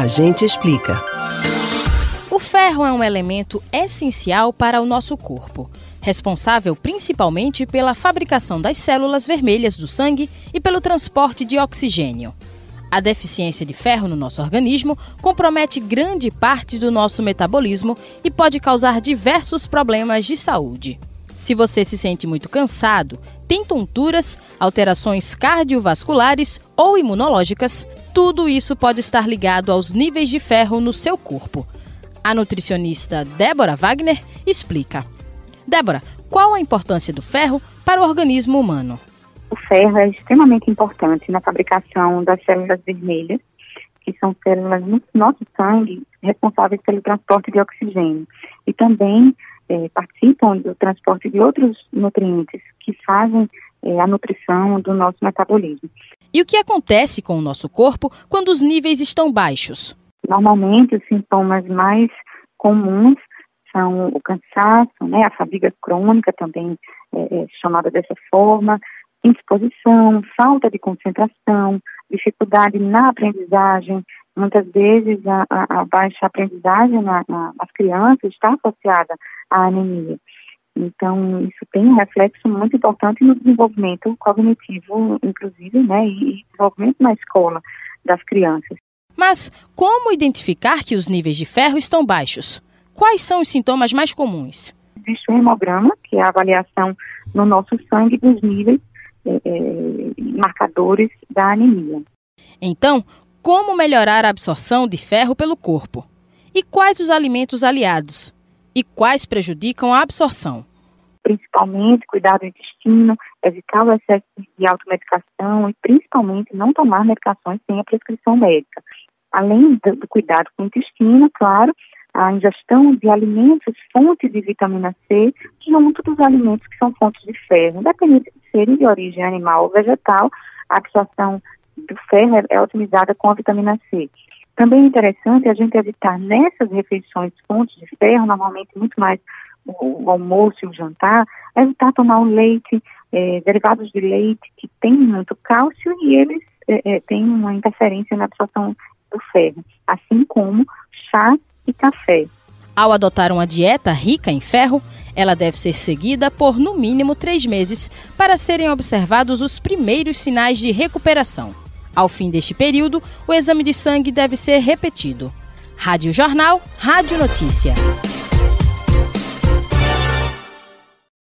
A gente explica. O ferro é um elemento essencial para o nosso corpo, responsável principalmente pela fabricação das células vermelhas do sangue e pelo transporte de oxigênio. A deficiência de ferro no nosso organismo compromete grande parte do nosso metabolismo e pode causar diversos problemas de saúde. Se você se sente muito cansado, tem tonturas, alterações cardiovasculares ou imunológicas, tudo isso pode estar ligado aos níveis de ferro no seu corpo. A nutricionista Débora Wagner explica. Débora, qual a importância do ferro para o organismo humano? O ferro é extremamente importante na fabricação das células vermelhas, que são células no nosso sangue responsáveis pelo transporte de oxigênio. E também é, participam do transporte de outros nutrientes que fazem é, a nutrição do nosso metabolismo. E o que acontece com o nosso corpo quando os níveis estão baixos? Normalmente, os sintomas mais comuns são o cansaço, né, a fadiga crônica também é, é, chamada dessa forma, indisposição, falta de concentração, dificuldade na aprendizagem. Muitas vezes a, a, a baixa aprendizagem na, na, nas crianças está associada à anemia. Então, isso tem um reflexo muito importante no desenvolvimento cognitivo, inclusive, né, e desenvolvimento na escola das crianças. Mas como identificar que os níveis de ferro estão baixos? Quais são os sintomas mais comuns? Existe o hemograma, que é a avaliação no nosso sangue dos níveis é, é marcadores da anemia. Então, como melhorar a absorção de ferro pelo corpo? E quais os alimentos aliados? e quais prejudicam a absorção? Principalmente cuidar do intestino, evitar o excesso de automedicação e principalmente não tomar medicações sem a prescrição médica. Além do, do cuidado com o intestino, claro, a ingestão de alimentos fontes de vitamina C, junto dos alimentos que são fontes de ferro, independente de serem de origem animal ou vegetal, a absorção do ferro é, é otimizada com a vitamina C. Também é interessante a gente evitar nessas refeições fontes de ferro, normalmente muito mais o, almoço e o jantar, evitar tomar o leite, é, derivados de leite que têm muito cálcio e eles é, é, têm uma interferência na absorção do ferro, assim como chá e café. Ao adotar uma dieta rica em ferro, ela deve ser seguida por no mínimo três meses para serem observados os primeiros sinais de recuperação. Ao fim deste período, o exame de sangue deve ser repetido. Rádio Jornal, Rádio Notícia.